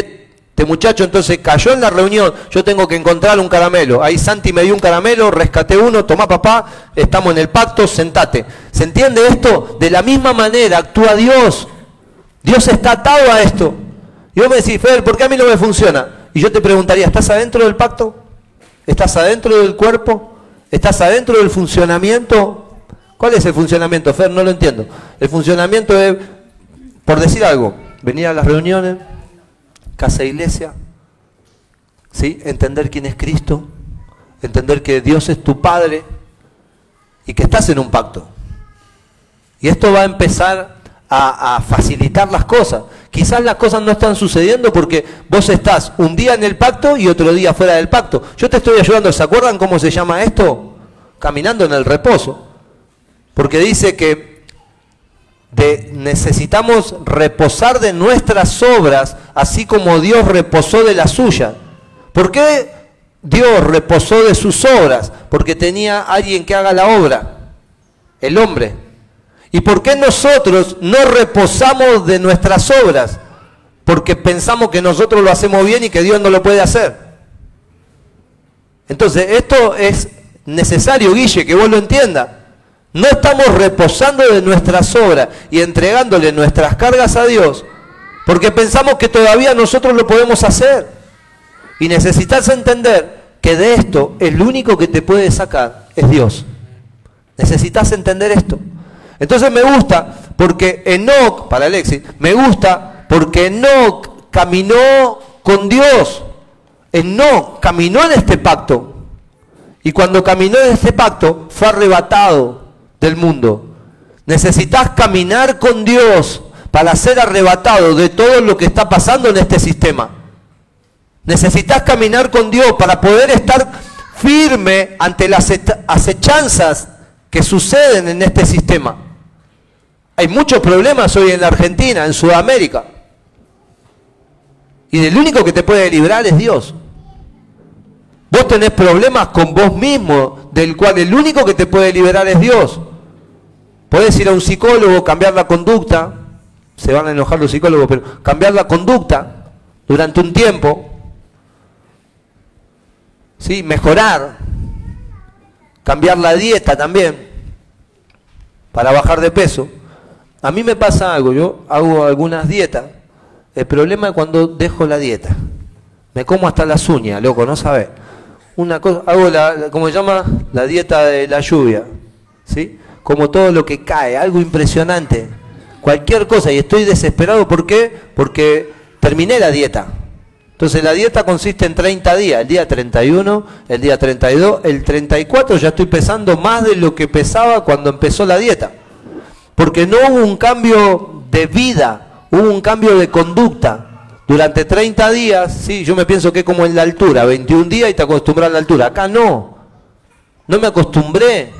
Speaker 1: este muchacho entonces cayó en la reunión, yo tengo que encontrar un caramelo. Ahí Santi me dio un caramelo, rescaté uno, tomá papá, estamos en el pacto, sentate. ¿Se entiende esto? De la misma manera actúa Dios. Dios está atado a esto. Y vos me decís, Fer, ¿por qué a mí no me funciona? Y yo te preguntaría, ¿estás adentro del pacto? ¿Estás adentro del cuerpo? ¿Estás adentro del funcionamiento ¿Cuál es el funcionamiento, Fer? No lo entiendo. El funcionamiento es, por decir algo, venir a las reuniones, casa iglesia, ¿sí? entender quién es Cristo, entender que Dios es tu Padre y que estás en un pacto. Y esto va a empezar a, a, facilitar las cosas. Quizás las cosas no están sucediendo porque vos estás un día en el pacto y otro día fuera del pacto. Yo te estoy ayudando, ¿se acuerdan cómo se llama esto? Caminando en el reposo. Porque dice que necesitamos reposar de nuestras obras, así como Dios reposó de las suyas. ¿Por qué Dios reposó de sus obras? Porque tenía alguien que haga la obra, el hombre. ¿Y por qué nosotros no reposamos de nuestras obras? Porque pensamos que nosotros lo hacemos bien y que Dios no lo puede hacer. Entonces, esto es necesario, Guille, que vos lo entiendas. No estamos reposando de nuestras obras y entregándole nuestras cargas a Dios porque pensamos que todavía nosotros lo podemos hacer. Y necesitas entender que de esto el único que te puede sacar es Dios. Necesitas entender esto. Entonces me gusta porque Enoch, para Alexis, me gusta porque Enoch caminó con Dios. Enoch caminó en este pacto. Y cuando caminó en este pacto fue arrebatado del mundo. Necesitas caminar con Dios para ser arrebatado de todo lo que está pasando en este sistema. Necesitas caminar con Dios para poder estar firme ante las acechanzas que suceden en este sistema. Hay muchos problemas hoy en la Argentina, en Sudamérica. Y el único que te puede librar es Dios. Vos tenés problemas con vos mismo, del cual el único que te puede liberar es Dios. Puedes ir a un psicólogo, cambiar la conducta, se van a enojar los psicólogos, pero cambiar la conducta durante un tiempo, ¿sí? mejorar, cambiar la dieta también, para bajar de peso. A mí me pasa algo, yo hago algunas dietas, el problema es cuando dejo la dieta. Me como hasta las uñas, loco, no sabes. Una cosa, hago la, como se llama, la dieta de la lluvia, ¿sí? Como todo lo que cae, algo impresionante. Cualquier cosa, y estoy desesperado, ¿por qué? Porque terminé la dieta. Entonces la dieta consiste en 30 días, el día 31, el día 32, el 34 ya estoy pesando más de lo que pesaba cuando empezó la dieta. Porque no hubo un cambio de vida, hubo un cambio de conducta. Durante 30 días, sí, yo me pienso que es como en la altura, 21 días y te acostumbras a la altura. Acá no, no me acostumbré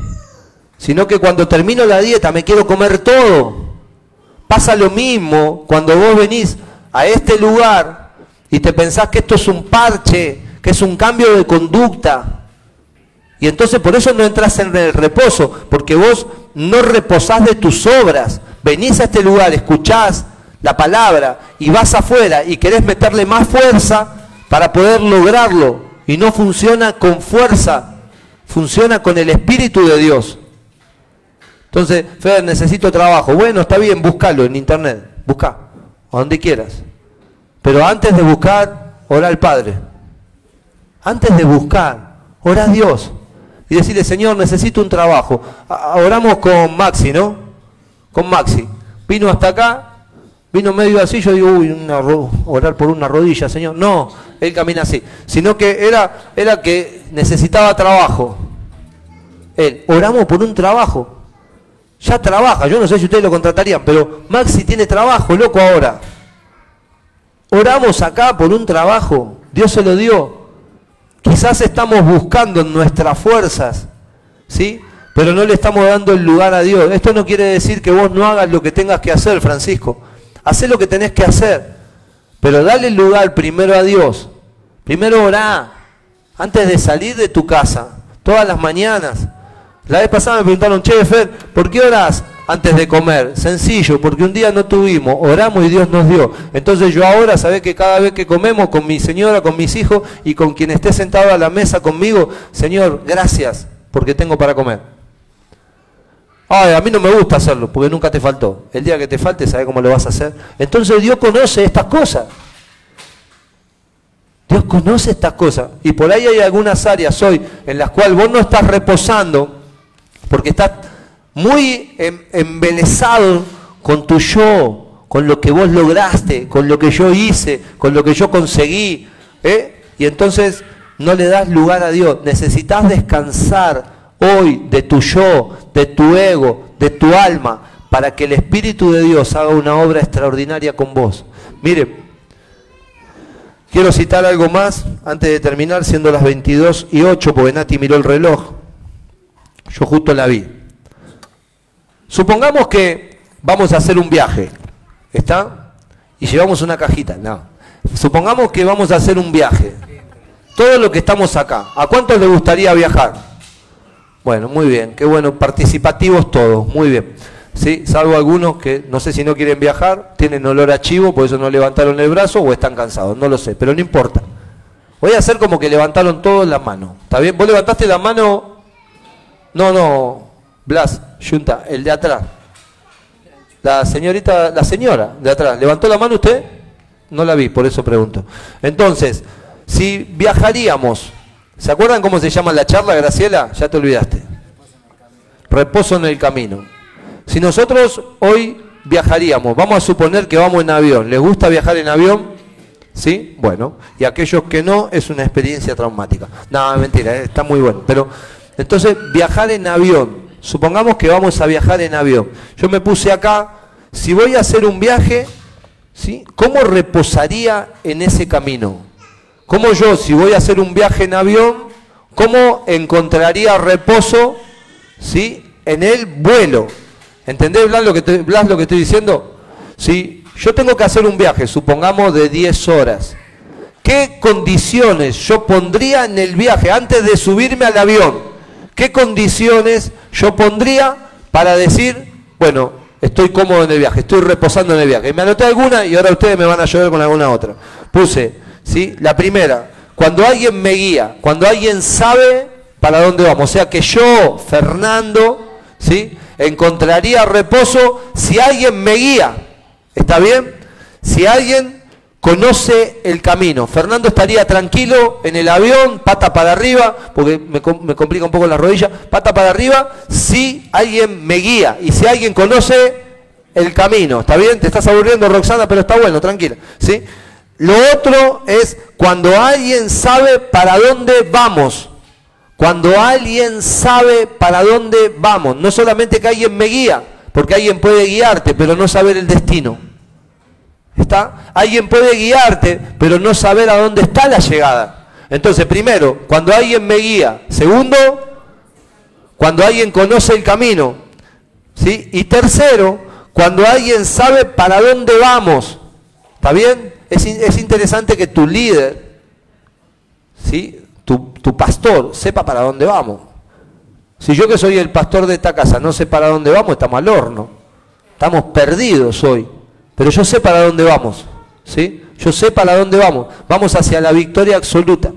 Speaker 1: sino que cuando termino la dieta me quiero comer todo. Pasa lo mismo cuando vos venís a este lugar y te pensás que esto es un parche, que es un cambio de conducta. Y entonces por eso no entras en el reposo, porque vos no reposás de tus obras. Venís a este lugar, escuchás la palabra y vas afuera y querés meterle más fuerza para poder lograrlo. Y no funciona con fuerza, funciona con el Espíritu de Dios. Entonces, Feder, necesito trabajo. Bueno, está bien, búscalo en internet. Busca, a donde quieras. Pero antes de buscar, ora al Padre. Antes de buscar, ora a Dios. Y decirle, Señor, necesito un trabajo. Oramos con Maxi, ¿no? Con Maxi. vino hasta acá, vino medio así, yo digo, uy, una orar por una rodilla, Señor. No, él camina así, sino que era, era que necesitaba trabajo. Él, oramos por un trabajo. Ya trabaja, yo no sé si ustedes lo contratarían, pero Maxi tiene trabajo, loco ahora. Oramos acá por un trabajo, Dios se lo dio. Quizás estamos buscando en nuestras fuerzas, ¿sí? Pero no le estamos dando el lugar a Dios. Esto no quiere decir que vos no hagas lo que tengas que hacer, Francisco. Hacé lo que tenés que hacer. Pero dale el lugar primero a Dios. Primero orá. Antes de salir de tu casa. Todas las mañanas. La vez pasada me preguntaron, che, Fer, ¿por qué orás antes de comer? Sencillo, porque un día no tuvimos, oramos y Dios nos dio. Entonces yo ahora, sabés que cada vez que comemos con mi señora, con mis hijos y con quien esté sentado a la mesa conmigo, Señor, gracias, porque tengo para comer. Ay, a mí no me gusta hacerlo, porque nunca te faltó. El día que te falte, ¿sabes cómo lo vas a hacer? Entonces Dios conoce estas cosas. Dios conoce estas cosas. Y por ahí hay algunas áreas hoy en las cuales vos no estás reposando porque estás muy em, embelesado con tu yo, con lo que vos lograste, con lo que yo hice, con lo que yo conseguí. ¿eh? Y entonces no le das lugar a Dios. Necesitas descansar hoy de tu yo, de tu ego, de tu alma, para que el Espíritu de Dios haga una obra extraordinaria con vos. Mire, quiero citar algo más antes de terminar, siendo las 22 y 8, porque Nati miró el reloj. Yo justo la vi. Supongamos que vamos a hacer un viaje, ¿está? Y llevamos una cajita, no. Supongamos que vamos a hacer un viaje. Todo lo que estamos acá, ¿a cuántos les gustaría viajar? Bueno, muy bien, qué bueno, participativos todos, muy bien. ¿Sí? Salvo algunos que no sé si no quieren viajar, tienen olor a chivo, por eso no levantaron el brazo o están cansados, no lo sé, pero no importa. Voy a hacer como que levantaron todos la mano. ¿Está bien? ¿Vos levantaste la mano no, no, Blas, Junta, el de atrás. La señorita, la señora de atrás, ¿levantó la mano usted? No la vi, por eso pregunto. Entonces, si viajaríamos, ¿se acuerdan cómo se llama la charla, Graciela? Ya te olvidaste. Reposo en el camino. Si nosotros hoy viajaríamos, vamos a suponer que vamos en avión, ¿les gusta viajar en avión? ¿Sí? Bueno, y aquellos que no, es una experiencia traumática. No, mentira, eh, está muy bueno. Pero entonces, viajar en avión. Supongamos que vamos a viajar en avión. Yo me puse acá, si voy a hacer un viaje, ¿sí? ¿cómo reposaría en ese camino? ¿Cómo yo, si voy a hacer un viaje en avión, cómo encontraría reposo ¿sí? en el vuelo? ¿Entendés, Blas, lo que, te, lo que estoy diciendo? Si yo tengo que hacer un viaje, supongamos de 10 horas. ¿Qué condiciones yo pondría en el viaje antes de subirme al avión? ¿Qué condiciones yo pondría para decir, bueno, estoy cómodo en el viaje, estoy reposando en el viaje? me anoté alguna y ahora ustedes me van a ayudar con alguna otra. Puse, ¿sí? La primera, cuando alguien me guía, cuando alguien sabe para dónde vamos, o sea que yo, Fernando, ¿sí? Encontraría reposo si alguien me guía. ¿Está bien? Si alguien conoce el camino. Fernando estaría tranquilo en el avión, pata para arriba, porque me, complica un poco la rodilla, pata para arriba, si alguien me guía y si alguien conoce el camino. ¿Está bien? Te estás aburriendo, Roxana, pero está bueno, tranquila. ¿sí? Lo otro es cuando alguien sabe para dónde vamos. Cuando alguien sabe para dónde vamos. No solamente que alguien me guía, porque alguien puede guiarte, pero no saber el destino. ¿Está? Alguien puede guiarte, pero no saber a dónde está la llegada. Entonces, primero, cuando alguien me guía. Segundo, cuando alguien conoce el camino. ¿Sí? Y tercero, cuando alguien sabe para dónde vamos. ¿Está bien? Es, es interesante que tu líder, ¿sí? Tu, tu, pastor, sepa para dónde vamos. Si yo que soy el pastor de esta casa no sé para dónde vamos, estamos al horno. Estamos perdidos hoy. Pero yo sé para dónde vamos, ¿sí? Yo sé para dónde vamos. Vamos hacia la victoria absoluta,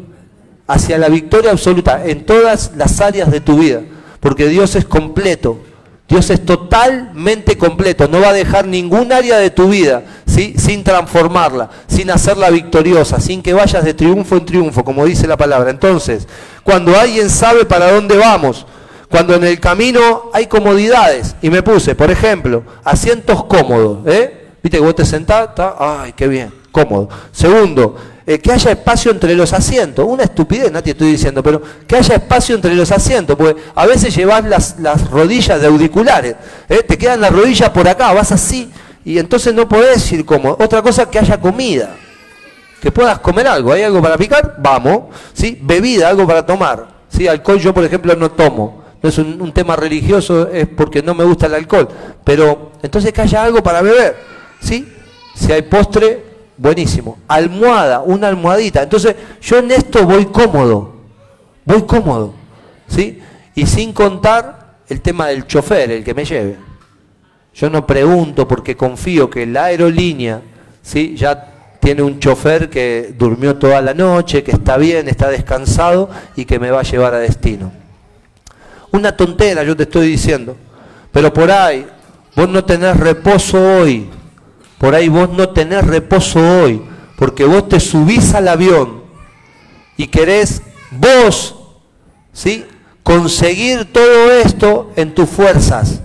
Speaker 1: hacia la victoria absoluta en todas las áreas de tu vida, porque Dios es completo. Dios es totalmente completo, no va a dejar ningún área de tu vida ¿sí? sin transformarla, sin hacerla victoriosa, sin que vayas de triunfo en triunfo, como dice la palabra. Entonces, cuando alguien sabe para dónde vamos, cuando en el camino hay comodidades. Y me puse, por ejemplo, asientos cómodos. ¿eh? Viste que vos te sentás, ay, qué bien, cómodo. Segundo, eh, que haya espacio entre los asientos. Una estupidez, nadie estoy diciendo, pero que haya espacio entre los asientos, porque a veces llevas las, rodillas de auriculares, ¿eh? te quedan las rodillas por acá, vas así, y entonces no podés ir como. Otra cosa, que haya comida, que puedas comer algo. ¿Hay algo para picar? Vamos. ¿sí? Bebida, algo para tomar. ¿sí? Alcohol yo, por ejemplo, no tomo. No es un tema religioso, es porque no me gusta el alcohol. Pero entonces que haya algo para beber. ¿Sí? Si hay postre, buenísimo. Almohada, una almohadita. Entonces, yo en esto voy cómodo, voy cómodo, ¿sí? Y sin contar el tema del chofer, el que me lleve. Yo no pregunto porque confío que la aerolínea, ¿sí? Ya tiene un chofer que durmió toda la noche, que está bien, está descansado y que me va a llevar a destino. Una tontera, yo te estoy diciendo. Pero por ahí, vos no tenés reposo hoy, por ahí vos no tenés reposo hoy, porque vos te subís al avión y querés vos, ¿sí? Conseguir todo esto en tus fuerzas.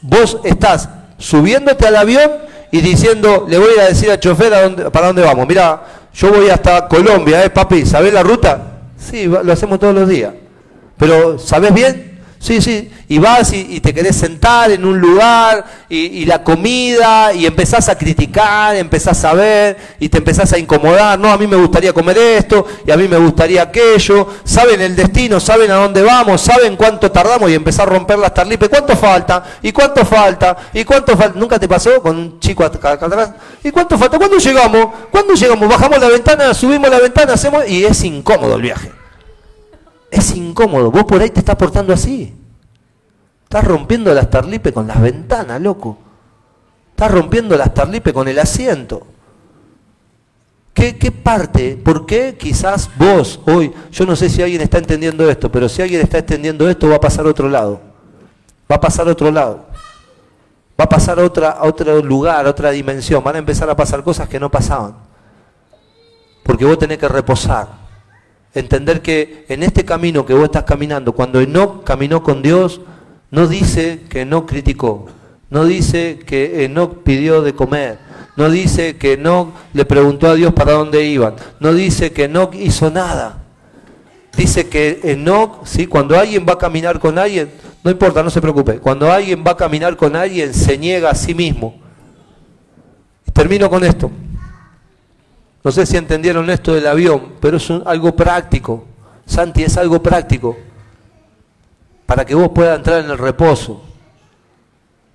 Speaker 1: Vos estás subiéndote al avión y diciendo, le voy a decir al chofer a para dónde vamos. Mira, yo voy hasta Colombia, ¿eh, papi? ¿Sabés la ruta? Sí, lo hacemos todos los días. Pero, ¿sabés bien? Sí, sí, y vas y, te querés sentar en un lugar y, la comida y empezás a criticar, empezás a ver y te empezás a incomodar, no, a mí me gustaría comer esto y a mí me gustaría aquello, saben el destino, saben a dónde vamos, saben cuánto tardamos y empezar a romper las tarlipes, ¿cuánto falta? ¿Y cuánto falta? ¿Y cuánto falta? ¿Nunca te pasó con un chico acá, atrás? ¿Y cuánto falta? ¿Cuándo llegamos? ¿Cuándo llegamos? Bajamos la ventana, subimos la ventana, hacemos y es incómodo el viaje. Es incómodo. Vos por ahí te estás portando así. Estás rompiendo las tarlipe con las ventanas, loco. Estás rompiendo las tarlipe con el asiento. ¿Qué, ¿Qué, parte? ¿Por qué quizás vos hoy, yo no sé si alguien está entendiendo esto, pero si alguien está entendiendo esto va a pasar a otro lado. Va a pasar a otro lado. Va a pasar a, otra, a otro lugar, a otra dimensión. Van a empezar a pasar cosas que no pasaban. Porque vos tenés que reposar entender que en este camino que vos estás caminando, cuando Enoch caminó con Dios, no dice que no criticó, no dice que Enoch pidió de comer, no dice que Enoch le preguntó a Dios para dónde iban, no dice que Enoch hizo nada. Dice que Enoch, ¿sí? cuando alguien va a caminar con alguien, no importa, no se preocupe, cuando alguien va a caminar con alguien se niega a sí mismo. termino con esto. No sé si entendieron esto del avión, pero es algo práctico. Santi, es algo práctico. Para que vos puedas entrar en el reposo.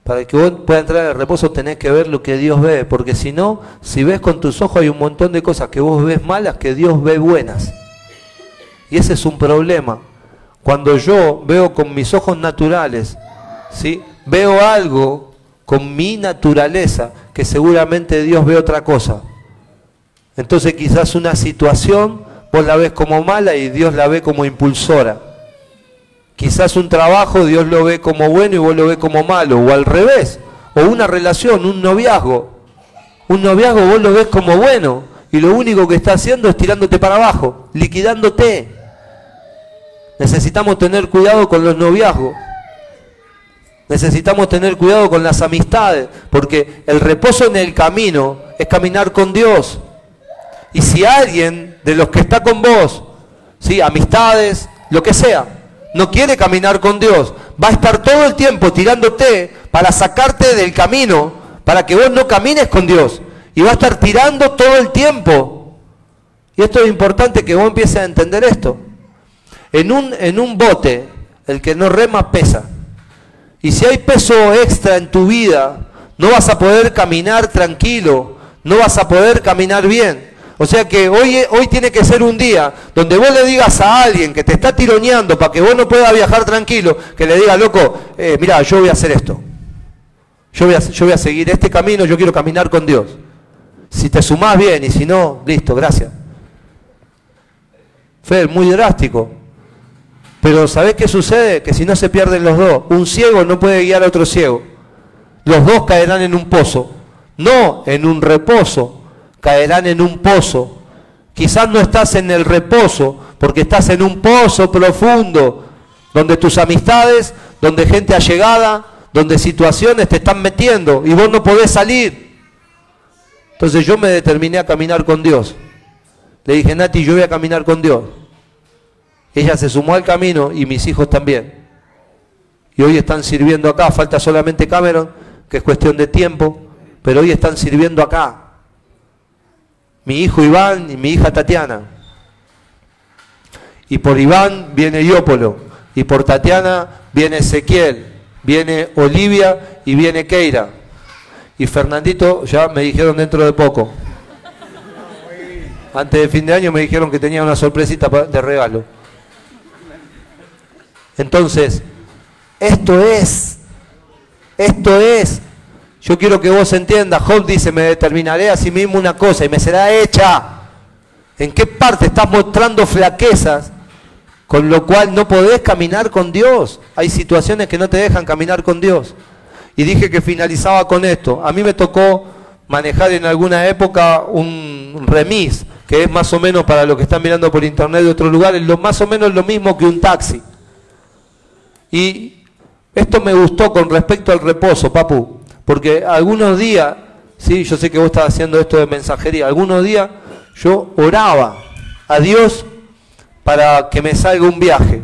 Speaker 1: Para que vos puedas entrar en el reposo tenés que ver lo que Dios ve, porque si no, si ves con tus ojos hay un montón de cosas que vos ves malas que Dios ve buenas. Y ese es un problema. Cuando yo veo con mis ojos naturales, ¿sí? veo algo con mi naturaleza que seguramente Dios ve otra cosa. Entonces quizás una situación vos la ves como mala y Dios la ve como impulsora. Quizás un trabajo Dios lo ve como bueno y vos lo ves como malo, o al revés. O una relación, un noviazgo. Un noviazgo vos lo ves como bueno y lo único que está haciendo es tirándote para abajo, liquidándote. Necesitamos tener cuidado con los noviazgos. Necesitamos tener cuidado con las amistades, porque el reposo en el camino es caminar con Dios. Y si alguien de los que está con vos, ¿sí? amistades, lo que sea, no quiere caminar con Dios, va a estar todo el tiempo tirándote para sacarte del camino, para que vos no camines con Dios. Y va a estar tirando todo el tiempo. Y esto es importante que vos empieces a entender esto. En un, en un bote, el que no rema pesa. Y si hay peso extra en tu vida, no vas a poder caminar tranquilo, no vas a poder caminar bien. O sea que hoy, hoy tiene que ser un día donde vos le digas a alguien que te está tironeando para que vos no puedas viajar tranquilo, que le diga, loco, eh, mira, yo voy a hacer esto. Yo voy, a, yo voy a seguir este camino, yo quiero caminar con Dios. Si te sumás bien y si no, listo, gracias. Fer, muy drástico. Pero ¿sabés qué sucede? Que si no se pierden los dos, un ciego no puede guiar a otro ciego. Los dos caerán en un pozo, no en un reposo caerán en un pozo. Quizás no estás en el reposo porque estás en un pozo profundo donde tus amistades, donde gente allegada, donde situaciones te están metiendo y vos no podés salir. Entonces yo me determiné a caminar con Dios. Le dije, Nati, yo voy a caminar con Dios. Ella se sumó al camino y mis hijos también. Y hoy están sirviendo acá, falta solamente Cameron, que es cuestión de tiempo, pero hoy están sirviendo acá. Mi hijo Iván y mi hija Tatiana. Y por Iván viene Iópolo, y por Tatiana viene Ezequiel, viene Olivia y viene Keira. Y Fernandito ya me dijeron dentro de poco. Antes de fin de año me dijeron que tenía una sorpresita de regalo. Entonces, esto es, esto es. Yo quiero que vos entiendas, Job dice, me determinaré a sí mismo una cosa y me será hecha. ¿En qué parte estás mostrando flaquezas? Con lo cual no podés caminar con Dios. Hay situaciones que no te dejan caminar con Dios. Y dije que finalizaba con esto. A mí me tocó manejar en alguna época un remis, que es más o menos para los que están mirando por internet de otros lugares, lo, más o menos lo mismo que un taxi. Y esto me gustó con respecto al reposo, papu, porque algunos días, sí, yo sé que vos estás haciendo esto de mensajería, algunos días yo oraba a Dios para que me salga un viaje,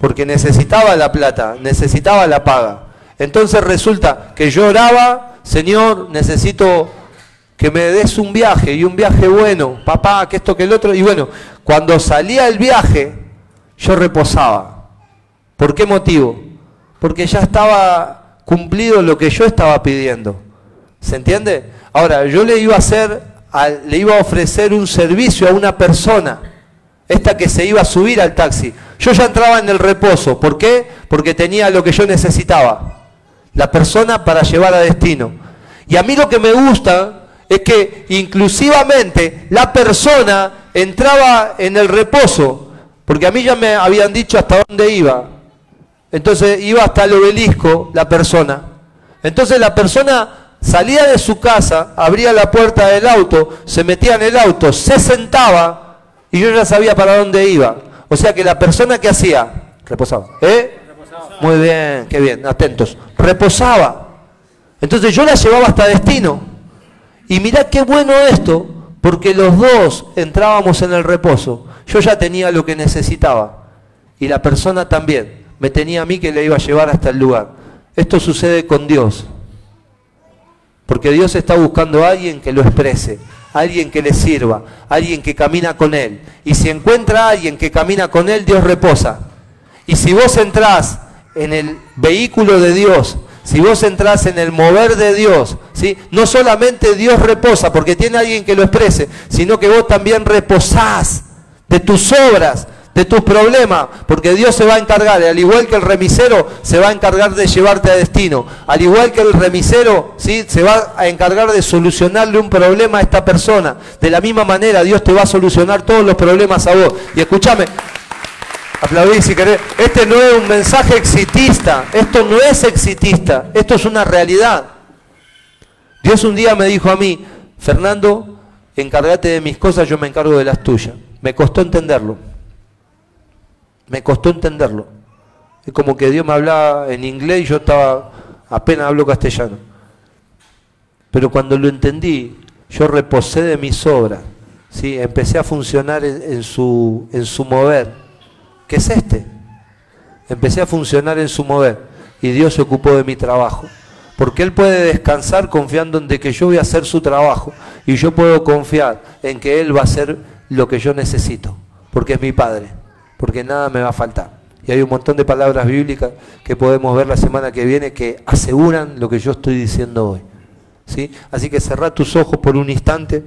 Speaker 1: porque necesitaba la plata, necesitaba la paga. Entonces resulta que yo oraba, Señor, necesito que me des un viaje y un viaje bueno, papá, que esto, que el otro. Y bueno, cuando salía el viaje, yo reposaba. ¿Por qué motivo? Porque ya estaba cumplido lo que yo estaba pidiendo. ¿Se entiende? Ahora, yo le iba a hacer, le iba a ofrecer un servicio a una persona, esta que se iba a subir al taxi. Yo ya entraba en el reposo. ¿Por qué? Porque tenía lo que yo necesitaba. La persona para llevar a destino. Y a mí lo que me gusta es que inclusivamente la persona entraba en el reposo, porque a mí ya me habían dicho hasta dónde iba. Entonces iba hasta el obelisco la persona. Entonces la persona salía de su casa, abría la puerta del auto, se metía en el auto, se sentaba y yo ya sabía para dónde iba. O sea que la persona que hacía, reposaba, ¿eh? Muy bien, qué bien, atentos. Reposaba. Entonces yo la llevaba hasta destino. Y mirá qué bueno esto, porque los dos entrábamos en el reposo. Yo ya tenía lo que necesitaba. Y la persona también me tenía a mí que le iba a llevar hasta el lugar. Esto sucede con Dios. Porque Dios está buscando a alguien que lo exprese, alguien que le sirva, alguien que camina con Él. Y si encuentra a alguien que camina con Él, Dios reposa. Y si vos entrás en el vehículo de Dios, si vos entrás en el mover de Dios, ¿sí? no solamente Dios reposa porque tiene alguien que lo exprese, sino que vos también reposás de tus obras, de tus problemas, porque Dios se va a encargar, al igual que el remisero se va a encargar de llevarte a destino, al igual que el remisero ¿sí? se va a encargar de solucionarle un problema a esta persona, de la misma manera Dios te va a solucionar todos los problemas a vos. Y escúchame, aplaudí si querés, este no es un mensaje exitista, esto no es exitista, esto es una realidad. Dios un día me dijo a mí, Fernando, encárgate de mis cosas, yo me encargo de las tuyas. Me costó entenderlo. Me costó entenderlo. Es como que Dios me hablaba en inglés y yo estaba, apenas hablo castellano. Pero cuando lo entendí, yo reposé de mis obras. ¿sí? Empecé a funcionar en, su, en su mover. ¿Qué es este? Empecé a funcionar en su mover. Y Dios se ocupó de mi trabajo. Porque Él puede descansar confiando en que yo voy a hacer su trabajo. Y yo puedo confiar en que Él va a hacer lo que yo necesito. Porque es mi Padre porque nada me va a faltar. Y hay un montón de palabras bíblicas que podemos ver la semana que viene que aseguran lo que yo estoy diciendo hoy. ¿sí? Así que cerrá tus ojos por un instante.